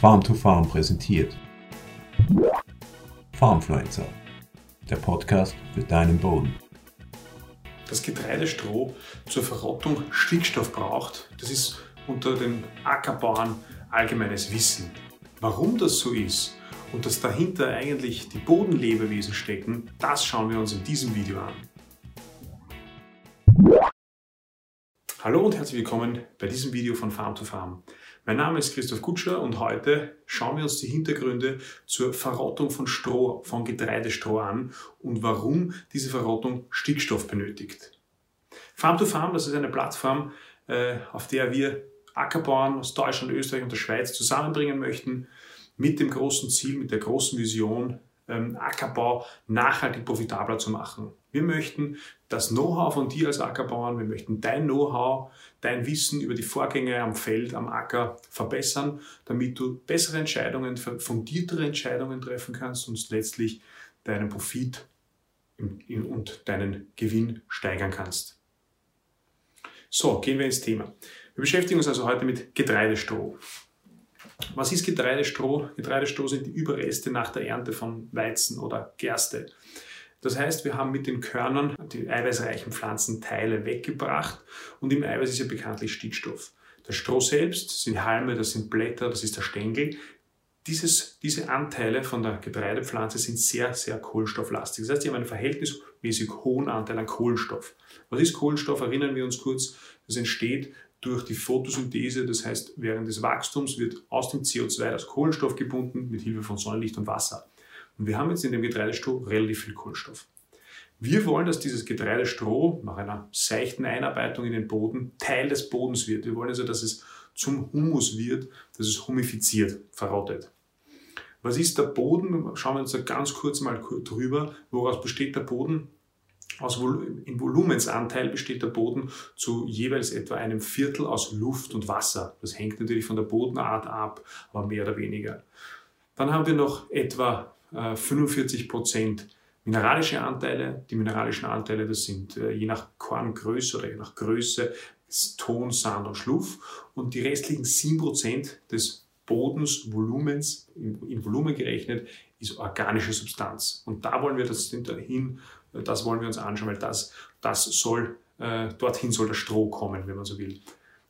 Farm to Farm präsentiert. Farmfluencer, der Podcast für deinen Boden. Dass Getreidestroh zur Verrottung Stickstoff braucht, das ist unter den Ackerbauern allgemeines Wissen. Warum das so ist und dass dahinter eigentlich die Bodenlebewesen stecken, das schauen wir uns in diesem Video an. Hallo und herzlich willkommen bei diesem Video von Farm to Farm. Mein Name ist Christoph Kutscher und heute schauen wir uns die Hintergründe zur Verrottung von Stroh, von Getreidestroh an und warum diese Verrottung Stickstoff benötigt. Farm to Farm, das ist eine Plattform, äh, auf der wir Ackerbauern aus Deutschland, Österreich und der Schweiz zusammenbringen möchten, mit dem großen Ziel, mit der großen Vision, ähm, Ackerbau nachhaltig profitabler zu machen. Wir möchten das Know-how von dir als Ackerbauern, wir möchten dein Know-how, dein Wissen über die Vorgänge am Feld, am Acker verbessern, damit du bessere Entscheidungen, fundiertere Entscheidungen treffen kannst und letztlich deinen Profit und deinen Gewinn steigern kannst. So, gehen wir ins Thema. Wir beschäftigen uns also heute mit Getreidestroh. Was ist Getreidestroh? Getreidestroh sind die Überreste nach der Ernte von Weizen oder Gerste. Das heißt, wir haben mit den Körnern die eiweißreichen Pflanzenteile weggebracht und im Eiweiß ist ja bekanntlich Stickstoff. Das Stroh selbst sind Halme, das sind Blätter, das ist der Stängel. Dieses, diese Anteile von der Getreidepflanze sind sehr, sehr kohlenstofflastig. Das heißt, sie haben einen verhältnismäßig hohen Anteil an Kohlenstoff. Was ist Kohlenstoff? Erinnern wir uns kurz. Das entsteht durch die Photosynthese, das heißt, während des Wachstums wird aus dem CO2 das Kohlenstoff gebunden mit Hilfe von Sonnenlicht und Wasser. Und wir haben jetzt in dem Getreidestroh relativ viel Kohlenstoff. Wir wollen, dass dieses Getreidestroh nach einer seichten Einarbeitung in den Boden Teil des Bodens wird. Wir wollen also, dass es zum Humus wird, dass es humifiziert, verrottet. Was ist der Boden? Schauen wir uns da ganz kurz mal drüber. Woraus besteht der Boden? Aus Vol Im Volumensanteil besteht der Boden zu jeweils etwa einem Viertel aus Luft und Wasser. Das hängt natürlich von der Bodenart ab, aber mehr oder weniger. Dann haben wir noch etwa 45 äh, Prozent mineralische Anteile. Die mineralischen Anteile, das sind äh, je nach Korngröße oder je nach Größe Ton, Sand und Schluff. Und die restlichen 7 Prozent des Bodens, Volumens, in Volumen gerechnet, ist organische Substanz. Und da wollen wir das hin, das wollen wir uns anschauen, weil das, das soll, äh, dorthin soll das Stroh kommen, wenn man so will.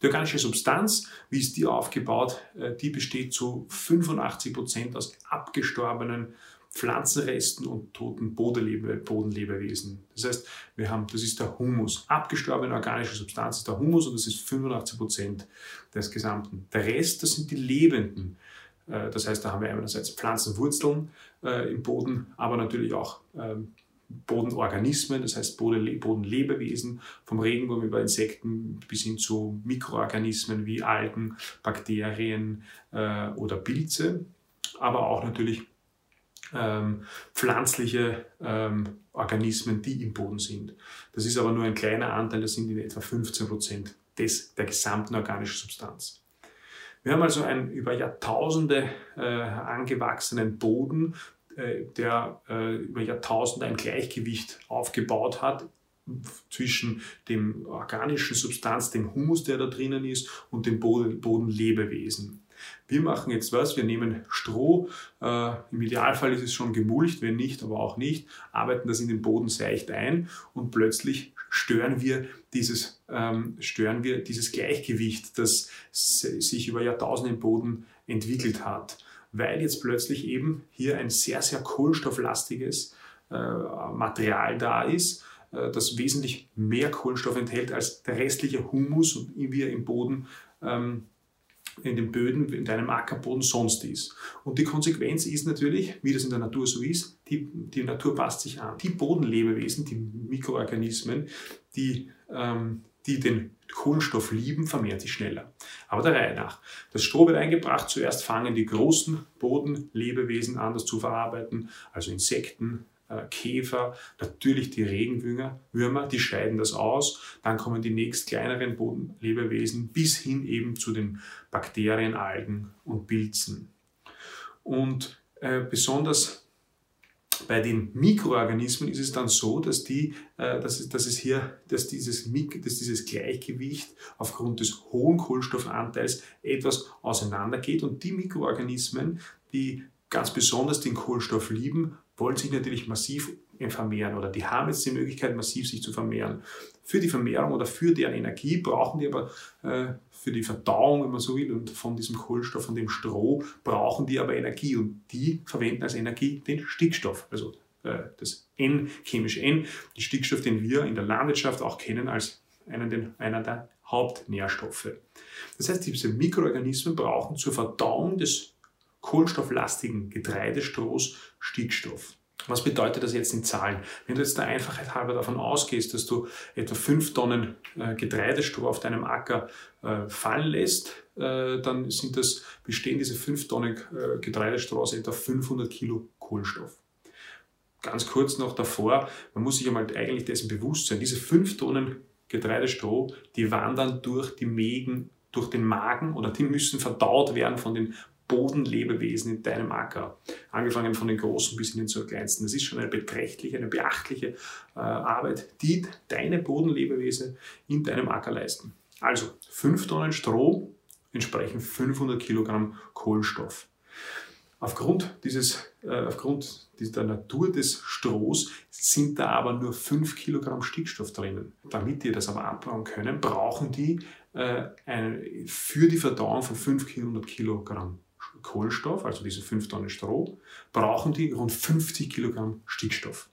Die organische Substanz, wie ist die aufgebaut? Äh, die besteht zu 85 Prozent aus abgestorbenen Pflanzenresten und toten Bodenlebewesen. Das heißt, wir haben, das ist der Humus. Abgestorbene organische Substanz ist der Humus und das ist 85 Prozent des Gesamten. Der Rest, das sind die Lebenden. Äh, das heißt, da haben wir einerseits Pflanzenwurzeln äh, im Boden, aber natürlich auch ähm, Bodenorganismen, das heißt Bodenlebewesen, vom Regenwurm über Insekten bis hin zu Mikroorganismen wie Algen, Bakterien äh, oder Pilze, aber auch natürlich ähm, pflanzliche ähm, Organismen, die im Boden sind. Das ist aber nur ein kleiner Anteil, das sind in etwa 15 Prozent des, der gesamten organischen Substanz. Wir haben also einen über Jahrtausende äh, angewachsenen Boden, der äh, über Jahrtausende ein Gleichgewicht aufgebaut hat zwischen dem organischen Substanz, dem Humus, der da drinnen ist, und dem Boden, Bodenlebewesen. Wir machen jetzt was, wir nehmen Stroh, äh, im Idealfall ist es schon gemulcht, wenn nicht, aber auch nicht, arbeiten das in den Boden seicht ein und plötzlich stören wir dieses, ähm, stören wir dieses Gleichgewicht, das sich über Jahrtausende im Boden entwickelt hat weil jetzt plötzlich eben hier ein sehr, sehr kohlenstofflastiges äh, Material da ist, äh, das wesentlich mehr Kohlenstoff enthält als der restliche Humus, wie er im Boden ähm, in den Böden, in deinem Ackerboden sonst ist. Und die Konsequenz ist natürlich, wie das in der Natur so ist, die, die Natur passt sich an. Die Bodenlebewesen, die Mikroorganismen, die, ähm, die den Kohlenstoff lieben, vermehrt sich schneller. Aber der Reihe nach. Das Stroh wird eingebracht. Zuerst fangen die großen Bodenlebewesen an, das zu verarbeiten, also Insekten, äh, Käfer, natürlich die Regenwürmer, die scheiden das aus. Dann kommen die nächst kleineren Bodenlebewesen bis hin eben zu den Bakterien, Algen und Pilzen. Und äh, besonders Bei den Mikroorganismen ist es dann so, dass, die, äh, dass, es, dass es hier, dass dieses, dass dieses Gleichgewicht aufgrund des hohen Kohlenstoffanteils etwas auseinandergeht und die Mikroorganismen, die ganz besonders den Kohlenstoff lieben, wollen sich natürlich massiv vermehren oder die haben jetzt die Möglichkeit, massiv sich zu vermehren. Für die Vermehrung oder für deren Energie brauchen die aber äh, für die Verdauung, wenn man so will, und von diesem Kohlenstoff, von dem Stroh, brauchen die aber Energie und die verwenden als Energie den Stickstoff, also äh, das N, chemische N, den Stickstoff, den wir in der Landwirtschaft auch kennen als einen, einer der Hauptnährstoffe. Das heißt, diese Mikroorganismen brauchen zur Verdauung des kohlenstofflastigen Getreidestrohs Stickstoff. Was bedeutet das jetzt in Zahlen? Wenn du jetzt der Einfachheit halber davon ausgehst, dass du etwa 5 Tonnen äh, Getreidestroh auf deinem Acker äh, fallen lässt, äh, dann sind das, bestehen diese 5 Tonnen Getreidestroh aus etwa 500 Kilo Kohlenstoff. Ganz kurz noch davor, man muss sich einmal eigentlich dessen bewusst sein, diese 5 Tonnen Getreidestroh, die wandern durch die Mägen, durch den Magen oder die müssen verdaut werden von den Bodenlebewesen in deinem Acker. Angefangen von den großen bis hin zu den kleinsten. Das ist schon eine beträchtliche, eine beachtliche äh, Arbeit, die deine Bodenlebewesen in deinem Acker leisten. Also 5 Tonnen Stroh entsprechen 500 Kilogramm Kohlenstoff. Aufgrund, dieses, äh, aufgrund der Natur des Strohs sind da aber nur 5 Kilogramm Stickstoff drinnen. Damit die das aber abbauen können, brauchen die äh, eine, für die Verdauung von 500 Kilogramm Kohlenstoff, also diese 5 Tonnen Stroh, brauchen die rund 50 Kilogramm Stickstoff.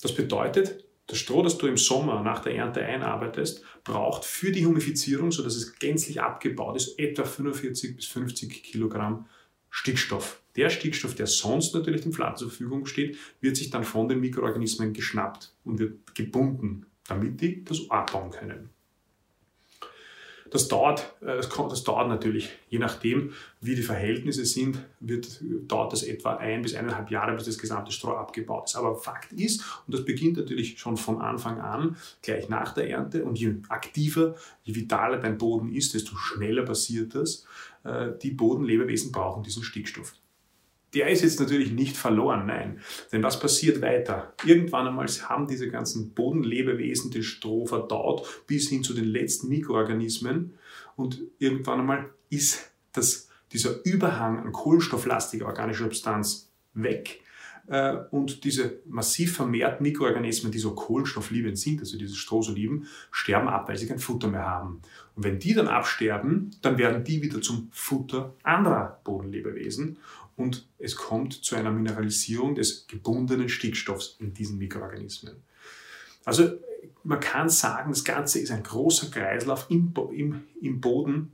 Das bedeutet, das Stroh, das du im Sommer nach der Ernte einarbeitest, braucht für die Humifizierung, sodass es gänzlich abgebaut ist, etwa 45 bis 50 Kilogramm Stickstoff. Der Stickstoff, der sonst natürlich den Pflanzen zur Verfügung steht, wird sich dann von den Mikroorganismen geschnappt und wird gebunden, damit die das abbauen können. Das dauert, äh, das dauert natürlich, je nachdem, wie die Verhältnisse sind, wird, dauert das etwa ein bis eineinhalb Jahre, bis das gesamte Stroh abgebaut ist. Aber Fakt ist, und das beginnt natürlich schon von Anfang an, gleich nach der Ernte, und je aktiver, je vitaler dein Boden ist, desto schneller passiert das. Äh, die Bodenlebewesen brauchen diesen Stickstoff der ist jetzt natürlich nicht verloren, nein. Denn was passiert weiter? Irgendwann einmal haben diese ganzen Bodenlebewesen den Stroh verdaut bis hin zu den letzten Mikroorganismen und irgendwann einmal ist das, dieser Überhang an kohlenstofflastiger organischer Substanz weg äh, und diese massiv vermehrten Mikroorganismen, die so kohlenstoffliebend sind, also dieses Stroh so lieben, sterben ab, weil sie kein Futter mehr haben. Und wenn die dann absterben, dann werden die wieder zum Futter anderer Bodenlebewesen und es kommt zu einer Mineralisierung des gebundenen Stickstoffs in diesen Mikroorganismen. Also man kann sagen, das Ganze ist ein großer Kreislauf im, im, im Boden,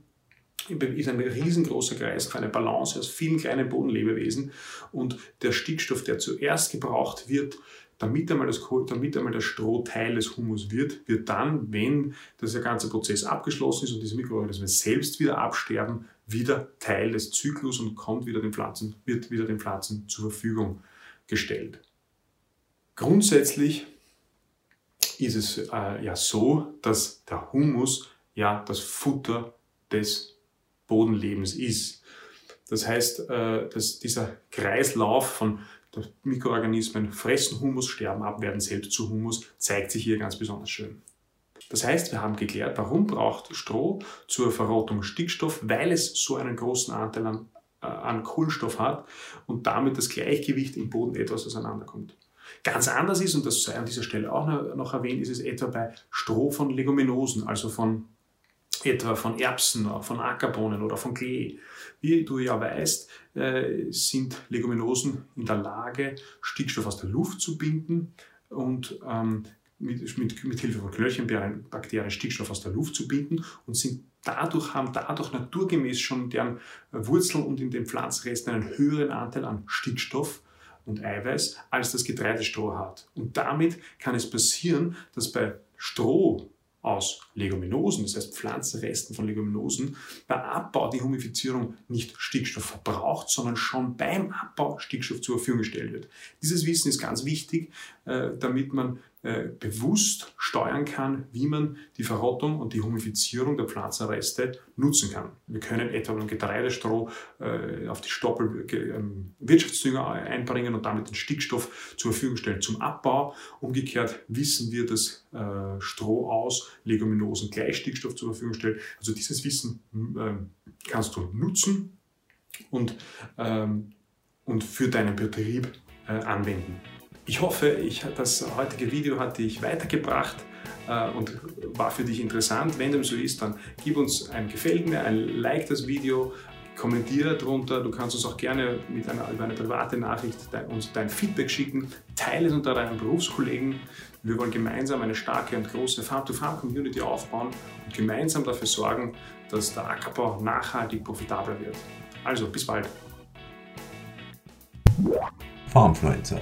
ist ein riesengroßer Kreislauf, eine Balance aus vielen kleinen Bodenlebewesen und der Stickstoff, der zuerst gebraucht wird, damit einmal, das, damit einmal das Stroh Teil des Humus wird, wird dann, wenn dieser ganze Prozess abgeschlossen ist und diese Mikroorganismen selbst wieder absterben, wieder Teil des Zyklus und kommt wieder den Pflanzen, wird wieder den Pflanzen zur Verfügung gestellt. Grundsätzlich ist es äh, ja so, dass der Humus ja das Futter des Bodenlebens ist. Das heißt, äh, dass dieser Kreislauf von Mikroorganismen fressen Humus, sterben ab, werden selbst zu Humus, zeigt sich hier ganz besonders schön. Das heißt, wir haben geklärt, warum braucht Stroh zur Verrottung Stickstoff, weil es so einen großen Anteil an, äh, an Kohlenstoff hat und damit das Gleichgewicht im Boden etwas auseinanderkommt. Ganz anders ist, und das sei an dieser Stelle auch noch erwähnt, ist es etwa bei Stroh von Leguminosen, also von etwa von Erbsen, von Ackerbohnen oder von Klee. Wie du ja weißt, äh, sind Leguminosen in der Lage, Stickstoff aus der Luft zu binden und ähm, mit, mit, mit Hilfe von Knöllchenbakterien Stickstoff aus der Luft zu binden und sind dadurch, haben dadurch naturgemäß schon deren Wurzeln und in den Pflanzenresten einen höheren Anteil an Stickstoff und Eiweiß als das Getreidestroh hat. Und damit kann es passieren, dass bei Stroh aus Leguminosen, das heißt Pflanzenresten von Leguminosen, bei Abbau die Humifizierung nicht Stickstoff verbraucht, sondern schon beim Abbau Stickstoff zur Verfügung gestellt wird. Dieses Wissen ist ganz wichtig, äh, damit man äh, bewusst steuern kann, wie man die Verrottung und die Humifizierung der Pflanzenreste nutzen kann. Wir können etwa beim Getreidestroh äh, auf die Stoppel ähm, Wirtschaftsdünger einbringen und damit den Stickstoff zur Verfügung stellen zum Abbau. Umgekehrt wissen wir, dass äh, Stroh aus Leguminosen gleich Stickstoff zur Verfügung stellt. Also dieses Wissen ähm, kannst du nutzen und, ähm, und für deinen Betrieb anwenden. Ich hoffe, ich, das heutige Video hat dich weitergebracht äh, und war für dich interessant. Wenn dem so ist, dann gib uns ein Gefällt mir, ein Like das Video, kommentiere darunter. Du kannst uns auch gerne mit einer, über eine private Nachricht dein, uns dein Feedback schicken. Teile es unter deinen Berufskollegen. Wir wollen gemeinsam eine starke und große Farm-to-Farm-Community aufbauen und gemeinsam dafür sorgen, dass der Ackerbau nachhaltig profitabler wird. Also, bis bald. Farmfluencer